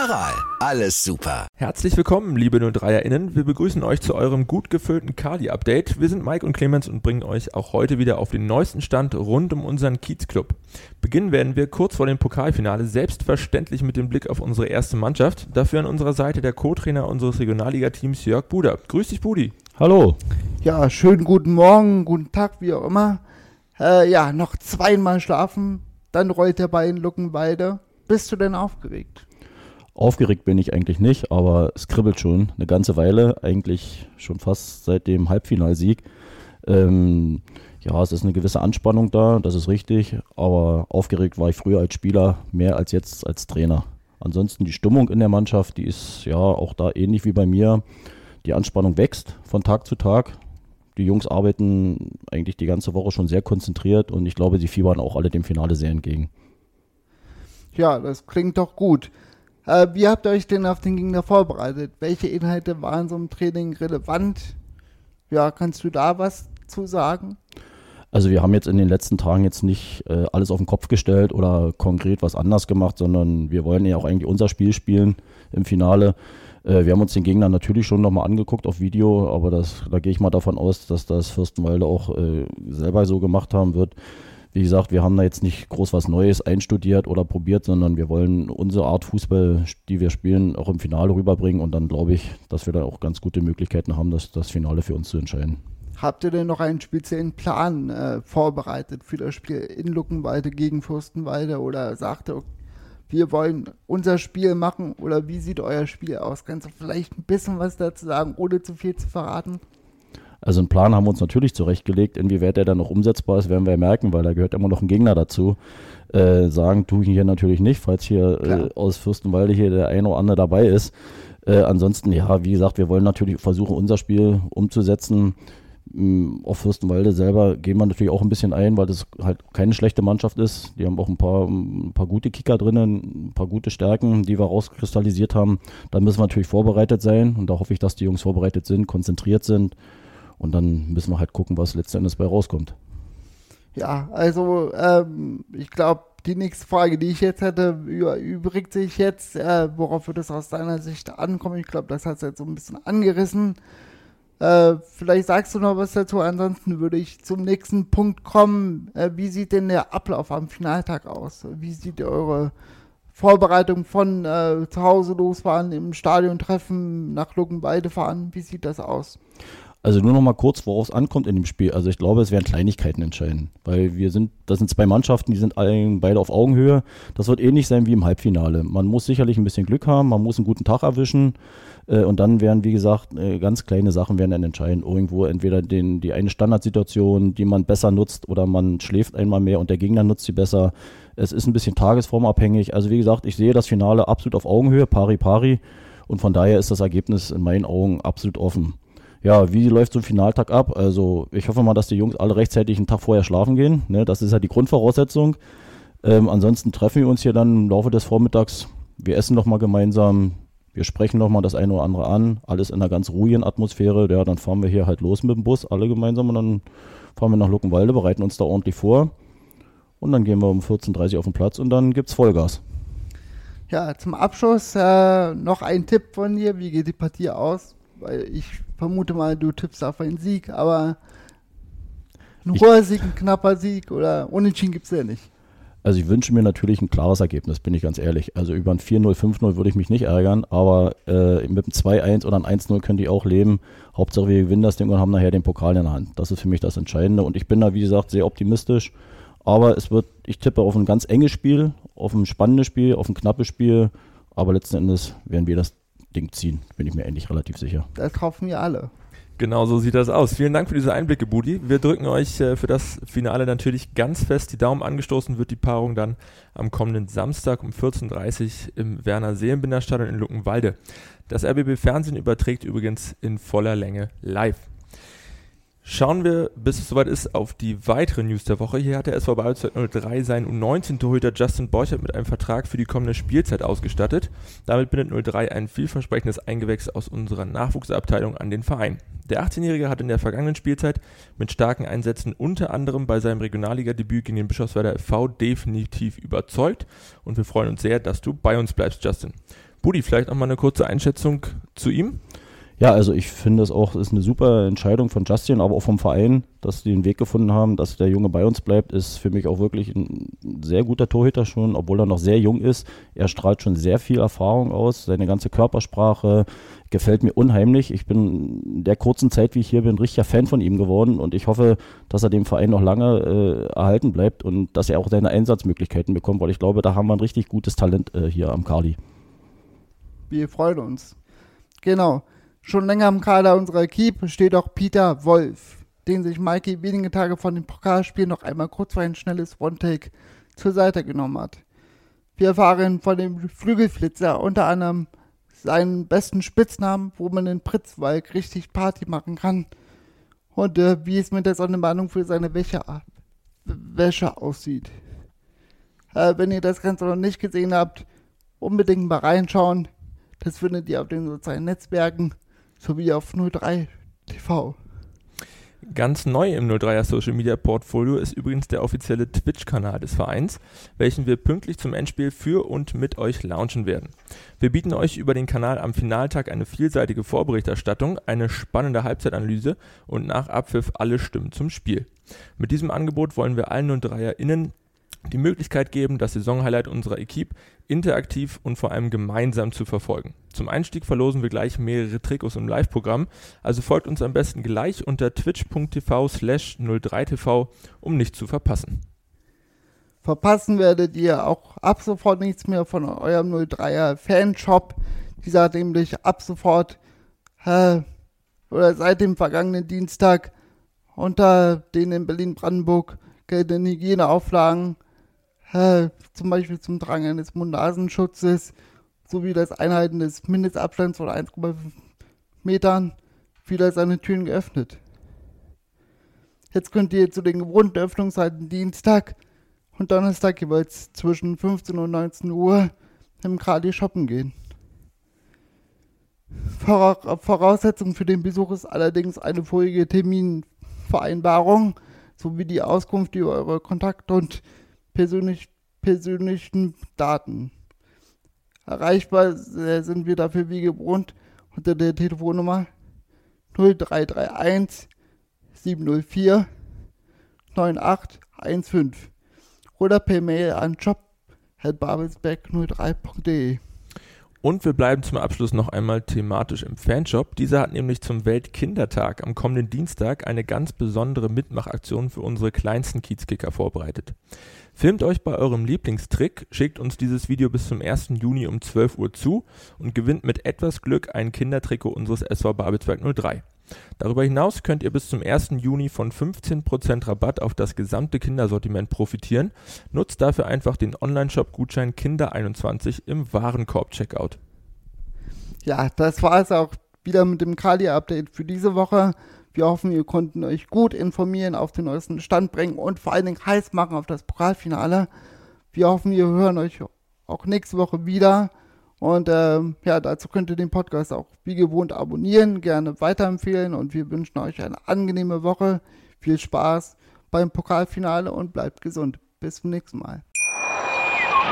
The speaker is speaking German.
Aral, alles super. Herzlich willkommen, liebe 03erInnen. Wir begrüßen euch zu eurem gut gefüllten Kali-Update. Wir sind Mike und Clemens und bringen euch auch heute wieder auf den neuesten Stand rund um unseren Kiezclub. Beginnen werden wir kurz vor dem Pokalfinale selbstverständlich mit dem Blick auf unsere erste Mannschaft. Dafür an unserer Seite der Co-Trainer unseres Regionalliga-Teams Jörg Buder. Grüß dich, Budi. Hallo. Ja, schönen guten Morgen, guten Tag, wie auch immer. Äh, ja, noch zweimal schlafen, dann rollt der Bein Luckenweide. Bist du denn aufgeregt? Aufgeregt bin ich eigentlich nicht, aber es kribbelt schon eine ganze Weile, eigentlich schon fast seit dem Halbfinalsieg. Ähm, ja, es ist eine gewisse Anspannung da, das ist richtig, aber aufgeregt war ich früher als Spieler mehr als jetzt als Trainer. Ansonsten die Stimmung in der Mannschaft, die ist ja auch da ähnlich wie bei mir. Die Anspannung wächst von Tag zu Tag. Die Jungs arbeiten eigentlich die ganze Woche schon sehr konzentriert und ich glaube, sie fiebern auch alle dem Finale sehr entgegen. Ja, das klingt doch gut. Äh, wie habt ihr euch denn auf den Gegner vorbereitet? Welche Inhalte waren so im Training relevant? Ja, kannst du da was zu sagen? Also wir haben jetzt in den letzten Tagen jetzt nicht äh, alles auf den Kopf gestellt oder konkret was anders gemacht, sondern wir wollen ja auch eigentlich unser Spiel spielen im Finale. Äh, wir haben uns den Gegner natürlich schon nochmal angeguckt auf Video, aber das, da gehe ich mal davon aus, dass das Fürstenwalde auch äh, selber so gemacht haben wird. Wie gesagt, wir haben da jetzt nicht groß was Neues einstudiert oder probiert, sondern wir wollen unsere Art Fußball, die wir spielen, auch im Finale rüberbringen und dann glaube ich, dass wir da auch ganz gute Möglichkeiten haben, das, das Finale für uns zu entscheiden. Habt ihr denn noch einen speziellen Plan äh, vorbereitet für das Spiel in Luckenwalde gegen Fürstenwalde oder sagt ihr, wir wollen unser Spiel machen oder wie sieht euer Spiel aus? Kannst du vielleicht ein bisschen was dazu sagen, ohne zu viel zu verraten? Also einen Plan haben wir uns natürlich zurechtgelegt. Inwieweit der dann noch umsetzbar ist, werden wir merken, weil da gehört immer noch ein Gegner dazu. Äh, sagen tue ich hier natürlich nicht, falls hier äh, aus Fürstenwalde hier der eine oder andere dabei ist. Äh, ansonsten, ja, wie gesagt, wir wollen natürlich versuchen, unser Spiel umzusetzen. Ähm, auf Fürstenwalde selber gehen wir natürlich auch ein bisschen ein, weil das halt keine schlechte Mannschaft ist. Die haben auch ein paar, ein paar gute Kicker drinnen, ein paar gute Stärken, die wir rauskristallisiert haben. Da müssen wir natürlich vorbereitet sein und da hoffe ich, dass die Jungs vorbereitet sind, konzentriert sind und dann müssen wir halt gucken, was letztendlich bei rauskommt. Ja, also ähm, ich glaube, die nächste Frage, die ich jetzt hätte, übrigt sich jetzt, äh, worauf wird es aus deiner Sicht ankommen? Ich glaube, das hat es jetzt so ein bisschen angerissen. Äh, vielleicht sagst du noch was dazu, ansonsten würde ich zum nächsten Punkt kommen. Äh, wie sieht denn der Ablauf am Finaltag aus? Wie sieht eure Vorbereitung von äh, zu Hause losfahren, im Stadion treffen, nach Luckenweide fahren? Wie sieht das aus? Also nur noch mal kurz, worauf es ankommt in dem Spiel. Also ich glaube, es werden Kleinigkeiten entscheiden, weil wir sind, das sind zwei Mannschaften, die sind beide auf Augenhöhe. Das wird ähnlich sein wie im Halbfinale. Man muss sicherlich ein bisschen Glück haben, man muss einen guten Tag erwischen äh, und dann werden, wie gesagt, äh, ganz kleine Sachen werden dann entscheiden. Irgendwo entweder den, die eine Standardsituation, die man besser nutzt oder man schläft einmal mehr und der Gegner nutzt sie besser. Es ist ein bisschen tagesformabhängig. Also wie gesagt, ich sehe das Finale absolut auf Augenhöhe, pari pari und von daher ist das Ergebnis in meinen Augen absolut offen ja, wie läuft so ein Finaltag ab? Also ich hoffe mal, dass die Jungs alle rechtzeitig einen Tag vorher schlafen gehen. Ne? Das ist ja die Grundvoraussetzung. Ähm, ansonsten treffen wir uns hier dann im Laufe des Vormittags. Wir essen noch mal gemeinsam. Wir sprechen noch mal das eine oder andere an. Alles in einer ganz ruhigen Atmosphäre. Ja, dann fahren wir hier halt los mit dem Bus, alle gemeinsam. Und dann fahren wir nach Luckenwalde, bereiten uns da ordentlich vor. Und dann gehen wir um 14.30 Uhr auf den Platz und dann gibt's Vollgas. Ja, zum Abschluss äh, noch ein Tipp von dir. Wie geht die Partie aus? Weil ich vermute mal, du tippst auf einen Sieg, aber ein hoher Sieg, ein knapper Sieg oder Unentschieden gibt es ja nicht. Also ich wünsche mir natürlich ein klares Ergebnis, bin ich ganz ehrlich. Also über ein 4-0, 5-0 würde ich mich nicht ärgern, aber äh, mit einem 2-1 oder ein 1-0 könnte ich auch leben. Hauptsache wir gewinnen das Ding und haben nachher den Pokal in der Hand. Das ist für mich das Entscheidende und ich bin da, wie gesagt, sehr optimistisch. Aber es wird, ich tippe auf ein ganz enges Spiel, auf ein spannendes Spiel, auf ein knappes Spiel. Aber letzten Endes werden wir das Ding ziehen, bin ich mir endlich relativ sicher. Das hoffen wir alle. Genau so sieht das aus. Vielen Dank für diese Einblicke, Budi. Wir drücken euch äh, für das Finale natürlich ganz fest die Daumen. Angestoßen wird die Paarung dann am kommenden Samstag um 14.30 Uhr im Werner Seelenbinder Stadion in Luckenwalde. Das RBB Fernsehen überträgt übrigens in voller Länge live. Schauen wir, bis es soweit ist, auf die weitere News der Woche. Hier hat der SV Bayreuth 03 seinen U19-Torhüter Justin Borchert mit einem Vertrag für die kommende Spielzeit ausgestattet. Damit bindet 03 ein vielversprechendes Eingewächs aus unserer Nachwuchsabteilung an den Verein. Der 18-Jährige hat in der vergangenen Spielzeit mit starken Einsätzen unter anderem bei seinem Regionalliga-Debüt gegen den Bischofswerder FV definitiv überzeugt und wir freuen uns sehr, dass du bei uns bleibst, Justin. Budi, vielleicht noch mal eine kurze Einschätzung zu ihm? Ja, also ich finde es auch, ist eine super Entscheidung von Justin, aber auch vom Verein, dass sie den Weg gefunden haben, dass der Junge bei uns bleibt, ist für mich auch wirklich ein sehr guter Torhüter schon, obwohl er noch sehr jung ist. Er strahlt schon sehr viel Erfahrung aus, seine ganze Körpersprache gefällt mir unheimlich. Ich bin in der kurzen Zeit, wie ich hier bin, richtiger Fan von ihm geworden und ich hoffe, dass er dem Verein noch lange äh, erhalten bleibt und dass er auch seine Einsatzmöglichkeiten bekommt, weil ich glaube, da haben wir ein richtig gutes Talent äh, hier am Kali. Wir freuen uns. Genau. Schon länger im Kader unserer Keep steht auch Peter Wolf, den sich Mikey wenige Tage vor dem Pokalspiel noch einmal kurz für ein schnelles One-Take zur Seite genommen hat. Wir erfahren von dem Flügelflitzer unter anderem seinen besten Spitznamen, wo man in Pritzwalk richtig Party machen kann und äh, wie es mit der Sonnenbahnung für seine Wäsche, Wäsche aussieht. Äh, wenn ihr das Ganze noch nicht gesehen habt, unbedingt mal reinschauen. Das findet ihr auf den sozialen Netzwerken sowie auf 03 TV. Ganz neu im 03er Social Media Portfolio ist übrigens der offizielle Twitch-Kanal des Vereins, welchen wir pünktlich zum Endspiel für und mit euch launchen werden. Wir bieten euch über den Kanal am Finaltag eine vielseitige Vorberichterstattung, eine spannende Halbzeitanalyse und nach Abpfiff alle Stimmen zum Spiel. Mit diesem Angebot wollen wir allen 03erInnen die Möglichkeit geben, das Saisonhighlight unserer Equipe interaktiv und vor allem gemeinsam zu verfolgen. Zum Einstieg verlosen wir gleich mehrere Trikots im Live-Programm, also folgt uns am besten gleich unter twitch.tv slash 03tv, um nichts zu verpassen. Verpassen werdet ihr auch ab sofort nichts mehr von eurem 03er Fanshop. Dieser hat nämlich ab sofort äh, oder seit dem vergangenen Dienstag unter den in Berlin-Brandenburg geltenden Hygieneauflagen zum Beispiel zum Tragen eines Mund-Nasenschutzes sowie das Einhalten des Mindestabstands von 1,5 Metern wieder seine Türen geöffnet. Jetzt könnt ihr zu den gewohnten Öffnungszeiten Dienstag und Donnerstag jeweils zwischen 15 und 19 Uhr im Kali shoppen gehen. Voraussetzung für den Besuch ist allerdings eine vorige Terminvereinbarung sowie die Auskunft über eure Kontakte und persönlich, persönlichen Daten. Erreichbar sind wir dafür wie gewohnt unter der Telefonnummer 0331 704 9815 oder per Mail an job.babelsberg03.de. Und wir bleiben zum Abschluss noch einmal thematisch im Fanshop. Dieser hat nämlich zum Weltkindertag am kommenden Dienstag eine ganz besondere Mitmachaktion für unsere kleinsten Kiezkicker vorbereitet. Filmt euch bei eurem Lieblingstrick, schickt uns dieses Video bis zum 1. Juni um 12 Uhr zu und gewinnt mit etwas Glück ein Kindertrikot unseres SV Babelsberg 03. Darüber hinaus könnt ihr bis zum 1. Juni von 15% Rabatt auf das gesamte Kindersortiment profitieren. Nutzt dafür einfach den Online-Shop-Gutschein Kinder21 im Warenkorb-Checkout. Ja, das war es auch wieder mit dem Kali-Update für diese Woche. Wir hoffen, wir konnten euch gut informieren, auf den neuesten Stand bringen und vor allen Dingen heiß machen auf das Pokalfinale. Wir hoffen, wir hören euch auch nächste Woche wieder. Und ähm, ja, dazu könnt ihr den Podcast auch wie gewohnt abonnieren, gerne weiterempfehlen und wir wünschen euch eine angenehme Woche. Viel Spaß beim Pokalfinale und bleibt gesund. Bis zum nächsten Mal.